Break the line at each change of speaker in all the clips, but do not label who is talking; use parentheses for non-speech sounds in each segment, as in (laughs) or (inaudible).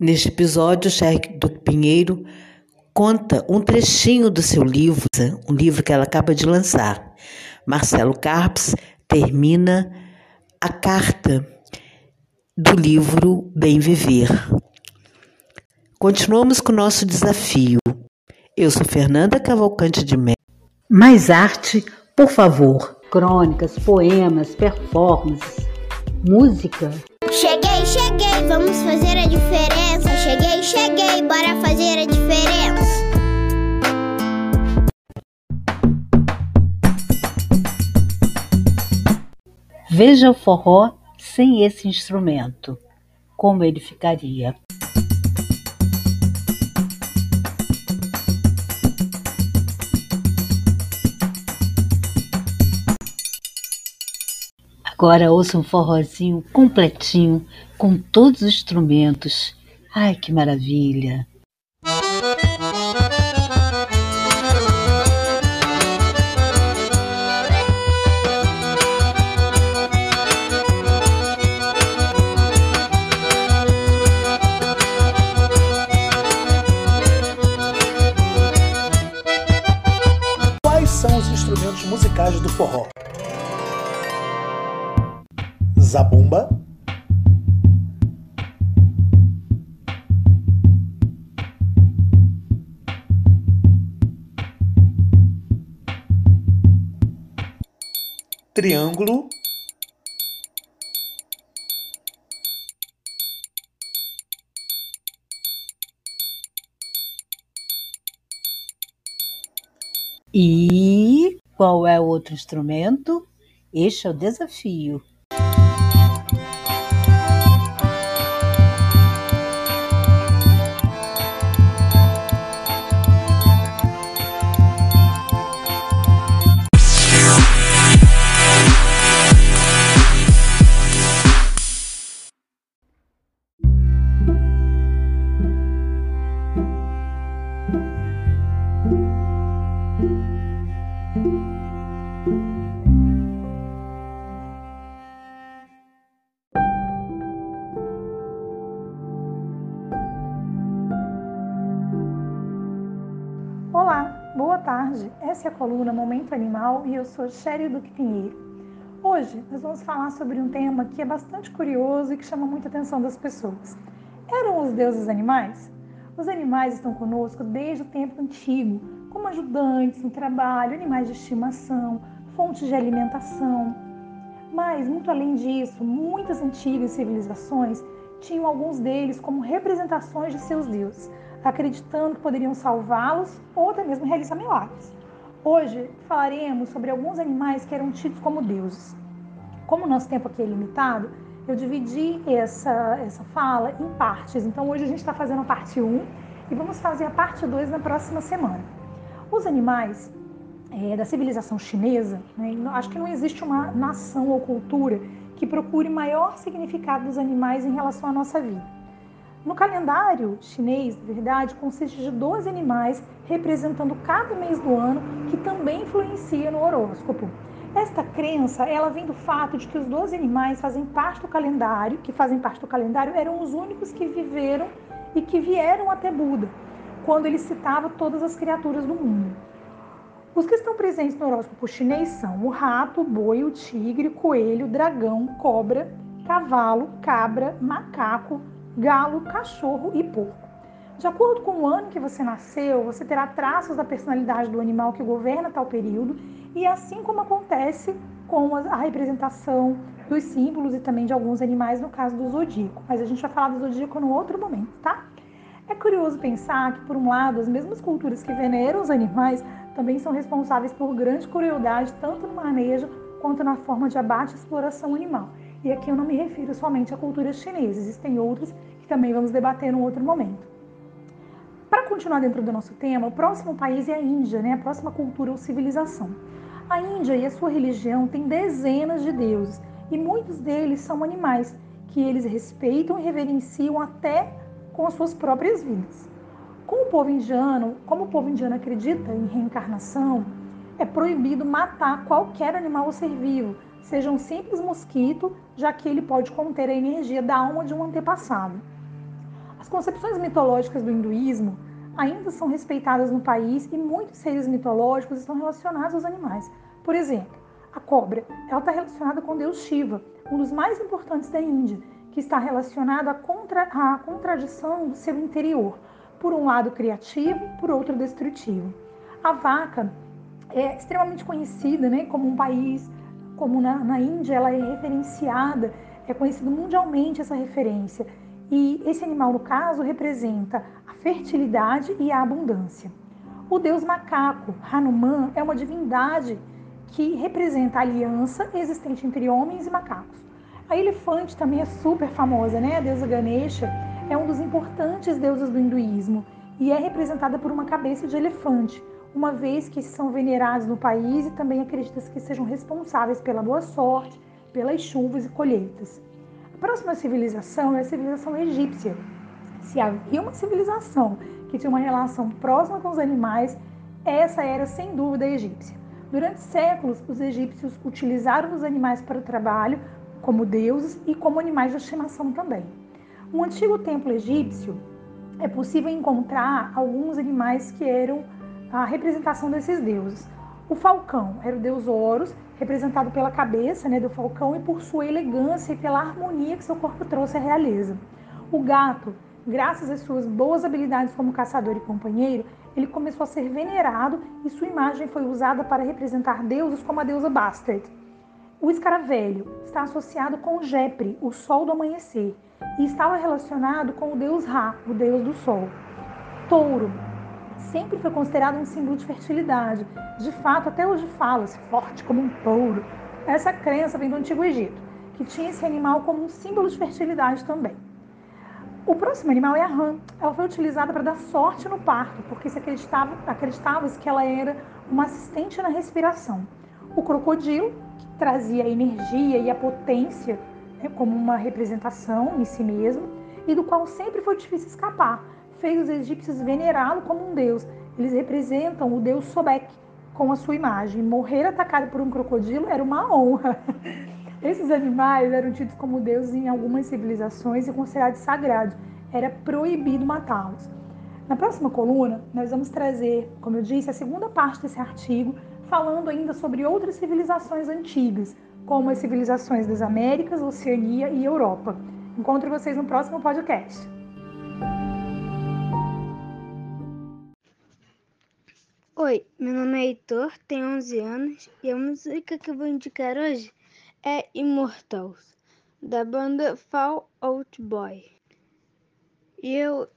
Neste episódio, Sherry do Pinheiro conta um trechinho do seu livro, um livro que ela acaba de lançar. Marcelo Carpes termina a carta do livro Bem Viver. Continuamos com o nosso desafio. Eu sou Fernanda Cavalcante de Mello.
Mais arte, por favor. Crônicas, poemas, performances, música.
Cheguei, cheguei, vamos fazer a diferença. Cheguei, cheguei, bora fazer a diferença.
Veja o forró sem esse instrumento, como ele ficaria. Agora ouça um forrozinho completinho, com todos os instrumentos. Ai, que maravilha!
Triângulo,
E qual é o outro instrumento? Este é o desafio.
Coluna Momento Animal e eu sou Sherry Duque Pinheiro. Hoje nós vamos falar sobre um tema que é bastante curioso e que chama muita atenção das pessoas. Eram os deuses animais? Os animais estão conosco desde o tempo antigo, como ajudantes no trabalho, animais de estimação, fontes de alimentação. Mas, muito além disso, muitas antigas civilizações tinham alguns deles como representações de seus deuses acreditando que poderiam salvá-los ou até mesmo realizar milagres. Hoje falaremos sobre alguns animais que eram tidos como deuses. Como o nosso tempo aqui é limitado, eu dividi essa, essa fala em partes. Então hoje a gente está fazendo a parte 1 e vamos fazer a parte 2 na próxima semana. Os animais é, da civilização chinesa, né, acho que não existe uma nação ou cultura que procure maior significado dos animais em relação à nossa vida. No calendário chinês, na verdade, consiste de 12 animais representando cada mês do ano, que também influencia no horóscopo. Esta crença, ela vem do fato de que os 12 animais fazem parte do calendário, que fazem parte do calendário, eram os únicos que viveram e que vieram até Buda, quando ele citava todas as criaturas do mundo. Os que estão presentes no horóscopo chinês são o rato, o boi, o tigre, o coelho, o dragão, cobra, cavalo, cabra, macaco, galo, cachorro e porco. De acordo com o ano que você nasceu, você terá traços da personalidade do animal que governa tal período, e assim como acontece com a representação dos símbolos e também de alguns animais no caso do zodíaco. Mas a gente vai falar do zodíaco no outro momento, tá? É curioso pensar que, por um lado, as mesmas culturas que veneram os animais também são responsáveis por grande crueldade, tanto no manejo quanto na forma de abate e exploração animal. E aqui eu não me refiro somente à cultura chinesa, existem outras que também vamos debater em outro momento. Para continuar dentro do nosso tema, o próximo país é a Índia, né? a próxima cultura ou civilização. A Índia e a sua religião têm dezenas de deuses e muitos deles são animais que eles respeitam e reverenciam até com as suas próprias vidas. Como o povo indiano, como o povo indiano acredita em reencarnação, é proibido matar qualquer animal ou ser vivo, seja um simples mosquito, já que ele pode conter a energia da alma de um antepassado. As concepções mitológicas do hinduísmo ainda são respeitadas no país e muitos seres mitológicos estão relacionados aos animais. Por exemplo, a cobra, ela está relacionada com o deus Shiva, um dos mais importantes da Índia, que está relacionado à, contra, à contradição do seu interior, por um lado criativo, por outro destrutivo. A vaca é extremamente conhecida né, como um país, como na, na Índia ela é referenciada, é conhecido mundialmente essa referência. E esse animal, no caso, representa a fertilidade e a abundância. O deus macaco, Hanuman, é uma divindade que representa a aliança existente entre homens e macacos. A elefante também é super famosa, né? A deusa Ganesha é um dos importantes deuses do hinduísmo e é representada por uma cabeça de elefante, uma vez que são venerados no país e também acredita-se que sejam responsáveis pela boa sorte, pelas chuvas e colheitas. Próxima civilização é a civilização egípcia. Se havia uma civilização que tinha uma relação próxima com os animais, essa era sem dúvida a egípcia. Durante séculos, os egípcios utilizaram os animais para o trabalho, como deuses e como animais de estimação também. No antigo templo egípcio, é possível encontrar alguns animais que eram a representação desses deuses. O falcão era o deus Horus, representado pela cabeça né, do falcão e por sua elegância e pela harmonia que seu corpo trouxe à realeza. O gato, graças às suas boas habilidades como caçador e companheiro, ele começou a ser venerado e sua imagem foi usada para representar deuses como a deusa Bastard. O escaravelho está associado com Jepre, o sol do amanhecer, e estava relacionado com o deus Ra, o deus do sol. Touro sempre foi considerado um símbolo de fertilidade. De fato, até hoje fala-se forte como um touro. Essa crença vem do Antigo Egito, que tinha esse animal como um símbolo de fertilidade também. O próximo animal é a rã. Ela foi utilizada para dar sorte no parto, porque se acreditava, acreditava que ela era uma assistente na respiração. O crocodilo, que trazia a energia e a potência né, como uma representação em si mesmo, e do qual sempre foi difícil escapar, fez os egípcios venerá-lo como um deus. Eles representam o deus Sobek com a sua imagem. Morrer atacado por um crocodilo era uma honra. (laughs) Esses animais eram tidos como deuses em algumas civilizações e considerados sagrados. Era proibido matá-los. Na próxima coluna, nós vamos trazer, como eu disse, a segunda parte desse artigo, falando ainda sobre outras civilizações antigas, como as civilizações das Américas, Oceania e Europa. Encontro vocês no próximo podcast.
Oi, meu nome é Heitor, tenho 11 anos e a música que eu vou indicar hoje é Immortals, da banda Fall Out Boy. E eu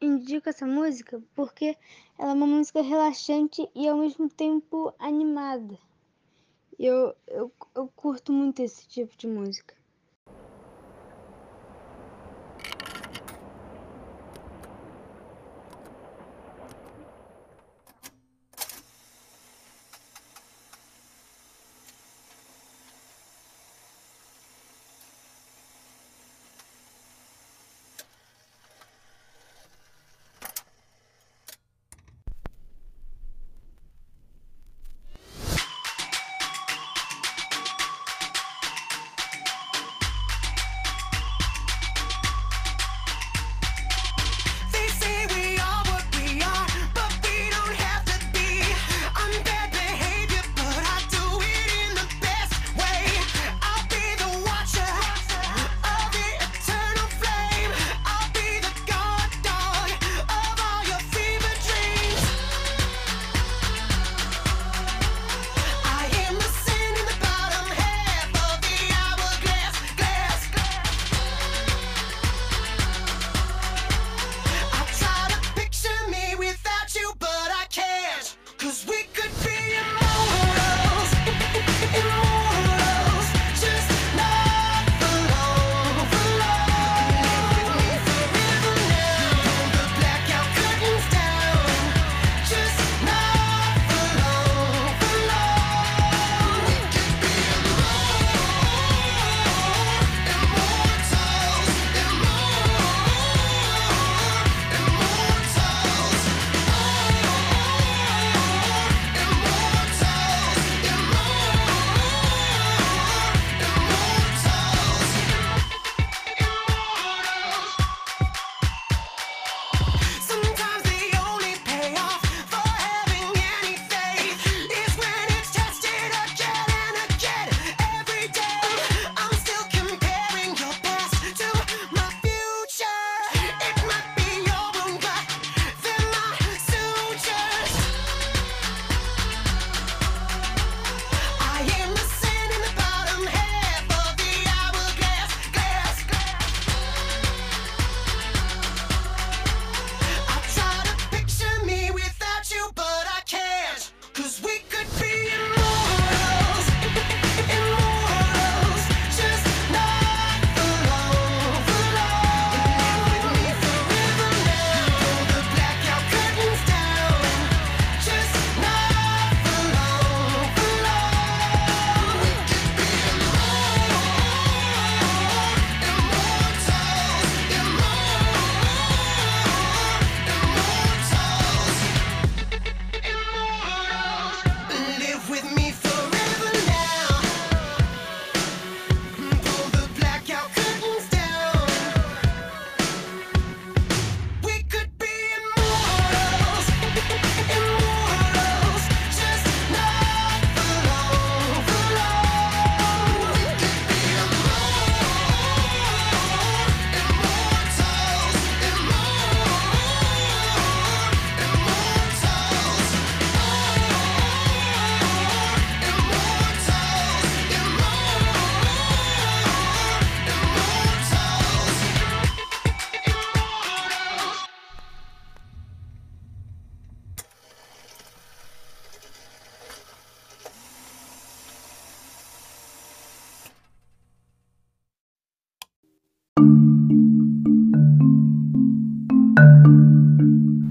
indico essa música porque ela é uma música relaxante e ao mesmo tempo animada. Eu, eu, eu curto muito esse tipo de música.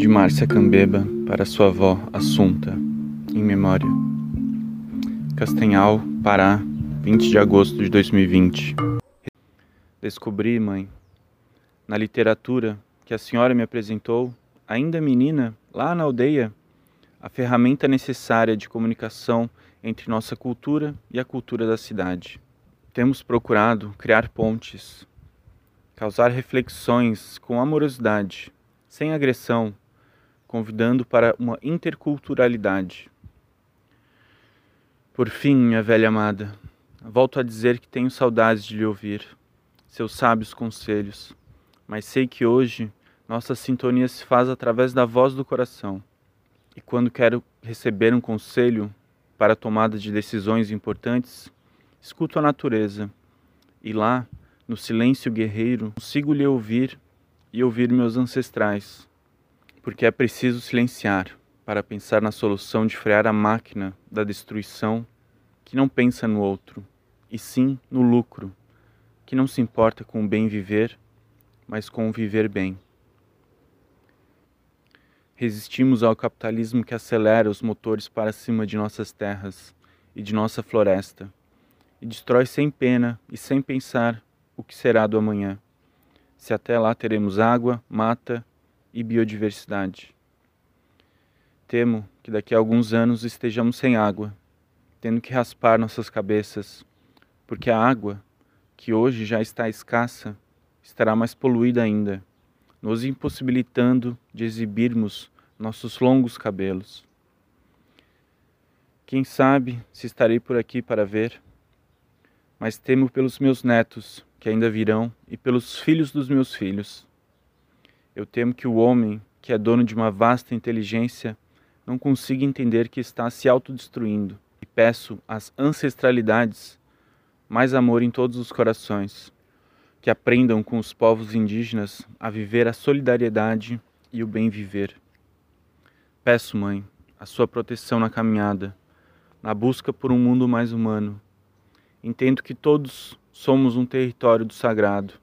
De Márcia Cambeba para sua avó Assunta, em memória. Castanhal, Pará, 20 de agosto de 2020. Descobri, mãe, na literatura que a senhora me apresentou, ainda menina, lá na aldeia, a ferramenta necessária de comunicação entre nossa cultura e a cultura da cidade. Temos procurado criar pontes, causar reflexões com amorosidade, sem agressão, convidando para uma interculturalidade. Por fim, minha velha amada, volto a dizer que tenho saudades de lhe ouvir, seus sábios conselhos, mas sei que hoje nossa sintonia se faz através da voz do coração. E quando quero receber um conselho para a tomada de decisões importantes, escuto a natureza e lá, no silêncio guerreiro, consigo lhe ouvir e ouvir meus ancestrais porque é preciso silenciar para pensar na solução de frear a máquina da destruição que não pensa no outro, e sim no lucro, que não se importa com o bem viver, mas com o viver bem. Resistimos ao capitalismo que acelera os motores para cima de nossas terras e de nossa floresta, e destrói sem pena e sem pensar o que será do amanhã. Se até lá teremos água, mata e biodiversidade. Temo que daqui a alguns anos estejamos sem água, tendo que raspar nossas cabeças, porque a água, que hoje já está escassa, estará mais poluída ainda, nos impossibilitando de exibirmos nossos longos cabelos. Quem sabe se estarei por aqui para ver, mas temo pelos meus netos que ainda virão e pelos filhos dos meus filhos eu temo que o homem, que é dono de uma vasta inteligência, não consiga entender que está se autodestruindo. E peço às ancestralidades mais amor em todos os corações, que aprendam com os povos indígenas a viver a solidariedade e o bem viver. Peço, mãe, a sua proteção na caminhada, na busca por um mundo mais humano. Entendo que todos somos um território do sagrado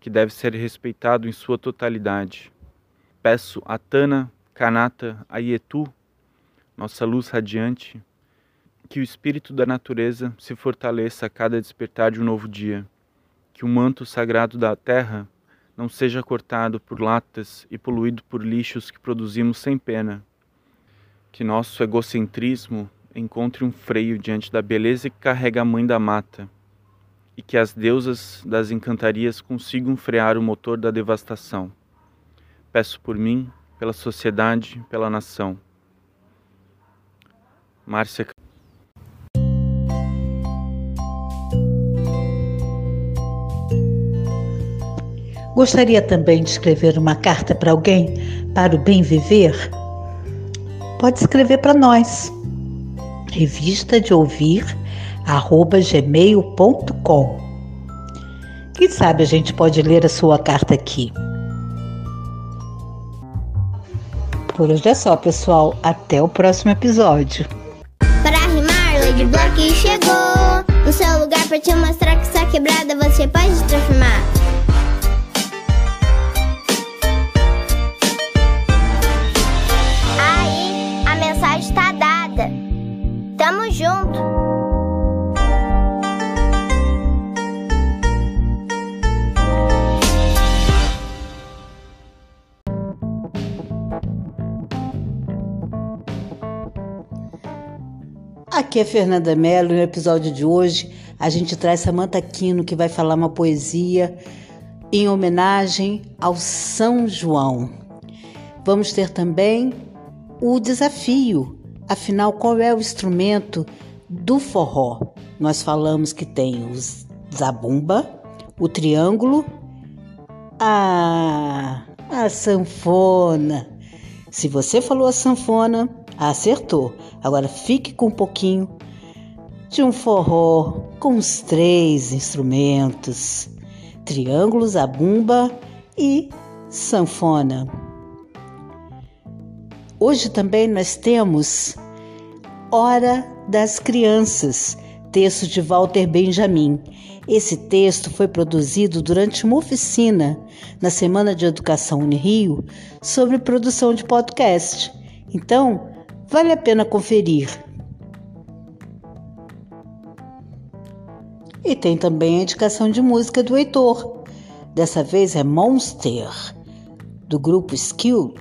que deve ser respeitado em sua totalidade. Peço a Tana Kanata Ayetu, nossa luz radiante, que o espírito da natureza se fortaleça a cada despertar de um novo dia, que o manto sagrado da terra não seja cortado por latas e poluído por lixos que produzimos sem pena, que nosso egocentrismo encontre um freio diante da beleza que carrega a mãe da mata e que as deusas das encantarias consigam frear o motor da devastação. Peço por mim, pela sociedade, pela nação. Márcia
Gostaria também de escrever uma carta para alguém para o bem viver? Pode escrever para nós. Revista de ouvir gmail.com. Quem sabe a gente pode ler a sua carta aqui. Por hoje é só, pessoal. Até o próximo episódio.
Para rimar, Lady Block chegou no seu lugar para te mostrar que essa quebrada você pode transformar.
Aqui é Fernanda Mello e no episódio de hoje a gente traz Samantha Quino que vai falar uma poesia em homenagem ao São João. Vamos ter também o desafio, afinal qual é o instrumento do forró? Nós falamos que tem os zabumba, o triângulo, a, a sanfona. Se você falou a sanfona, acertou. Agora fique com um pouquinho de um forró com os três instrumentos: triângulos, a bumba e sanfona. Hoje também nós temos Hora das Crianças, texto de Walter Benjamin. Esse texto foi produzido durante uma oficina na Semana de Educação Unirio sobre produção de podcast. Então, vale a pena conferir. E tem também a indicação de música do Heitor. Dessa vez é Monster, do grupo Skill